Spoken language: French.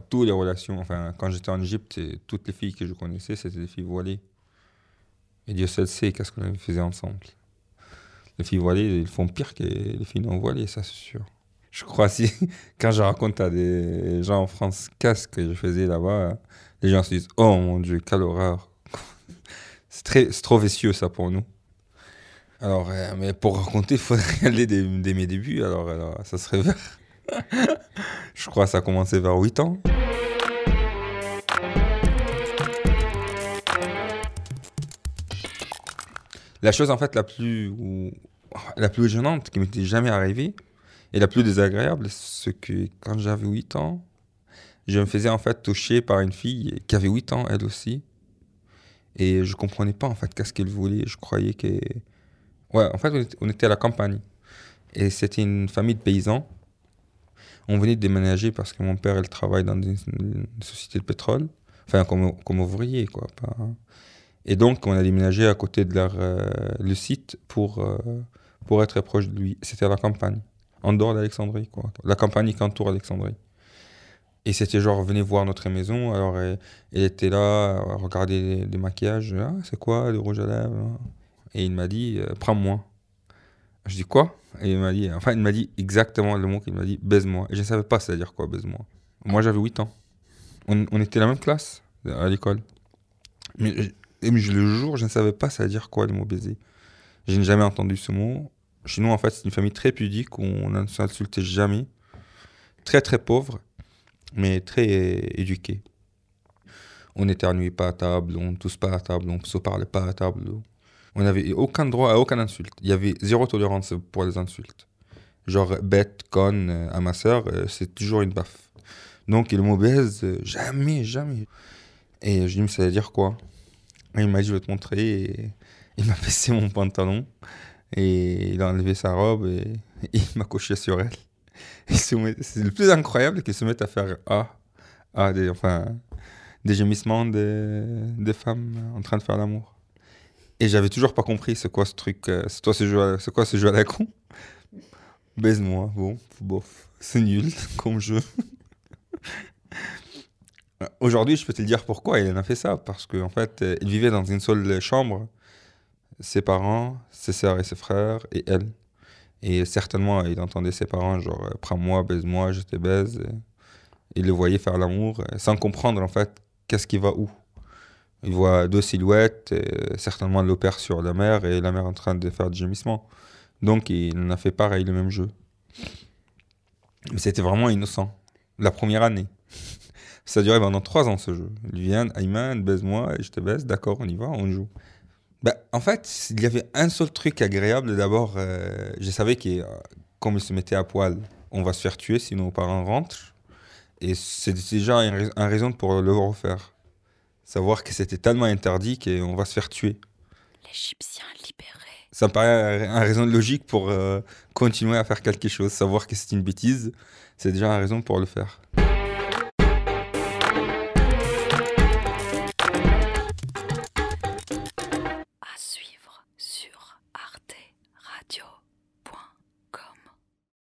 toutes les relations, enfin, quand j'étais en Égypte, toutes les filles que je connaissais, c'était des filles voilées. Et Dieu seul sait qu'est-ce qu'on faisait ensemble. Les filles voilées, ils font pire que les filles non voilées, ça c'est sûr. Je crois si, quand je raconte à des gens en France qu'est-ce que je faisais là-bas, les gens se disent Oh mon Dieu, quelle horreur. c'est, trop vicieux ça pour nous. Alors, euh, mais pour raconter, il faudrait aller dès, mes débuts, alors, alors ça serait vers. je crois que ça a commencé vers 8 ans. La chose en fait la plus, la plus gênante qui m'était jamais arrivée et la plus désagréable, c'est que quand j'avais 8 ans, je me faisais en fait toucher par une fille qui avait 8 ans elle aussi. Et je comprenais pas en fait qu'est-ce qu'elle voulait. Je croyais que... Ouais, en fait on était à la campagne. Et c'était une famille de paysans. On venait de déménager parce que mon père, il travaille dans une, société de pétrole. Enfin, comme, comme ouvrier, quoi. Pas, et donc, on a déménagé à côté de leur, euh, le site pour, euh, pour être proche de lui. C'était la campagne, en dehors d'Alexandrie, quoi. La campagne qui entoure Alexandrie. Et c'était genre, venez voir notre maison. Alors, elle, était là, à regarder les, maquillages. Ah, c'est quoi, le rouge à lèvres Et il m'a dit, euh, prends-moi. Je dis quoi? Et il m'a dit, enfin, il m'a dit exactement le mot qu'il m'a dit, baise-moi. Et je ne savais pas c'est-à-dire quoi, baise-moi. Moi, j'avais 8 ans. On, on était la même classe à l'école. Mais et le jour, je ne savais pas ça veut dire quoi le mot baiser. Je n'ai jamais entendu ce mot. Chez nous, en fait, c'est une famille très pudique on ne s'insultait jamais. Très, très pauvre, mais très éduqué. On n'éternuait pas à table, on ne tousse pas à table, on ne se parlait pas à table. On n'avait aucun droit à aucune insulte. Il y avait zéro tolérance pour les insultes. Genre bête, conne euh, à ma soeur, euh, c'est toujours une baffe. Donc le mot baise, euh, jamais, jamais. Et je dis, mais ça veut dire quoi? Il m'a dit, je vais te montrer. Il m'a baissé mon pantalon. Et il a enlevé sa robe et, il m'a couché sur elle. C'est le plus incroyable qu'il se mette à faire ah, ah des, enfin, des gémissements des, des femmes en train de faire l'amour. Et j'avais toujours pas compris c'est quoi ce truc, euh, c'est quoi ce jeu, c'est quoi ce jeu à la con. Baise-moi, bon, bof, c'est nul comme jeu. Aujourd'hui, je peux te dire pourquoi il en a fait ça. Parce qu'en fait, il vivait dans une seule chambre. Ses parents, ses sœurs et ses frères, et elle. Et certainement, il entendait ses parents, genre, prends-moi, baise-moi, je te baise. Il le voyait faire l'amour sans comprendre, en fait, qu'est-ce qui va où. Il voit deux silhouettes, certainement l'opère sur la mer et la mer en train de faire du gémissement. Donc, il en a fait pareil, le même jeu. Mais c'était vraiment innocent. La première année. Ça a duré pendant trois ans ce jeu. Il vient, Ayman, baise-moi et je te baise, d'accord, on y va, on joue. Bah, en fait, il y avait un seul truc agréable. D'abord, euh, je savais que euh, comme il se mettait à poil, on va se faire tuer si nos parents rentrent. Et c'est déjà une, raison pour le refaire. Savoir que c'était tellement interdit qu'on va se faire tuer. L'Égyptien libéré. Ça me paraît une raison logique pour euh, continuer à faire quelque chose. Savoir que c'est une bêtise, c'est déjà une raison pour le faire.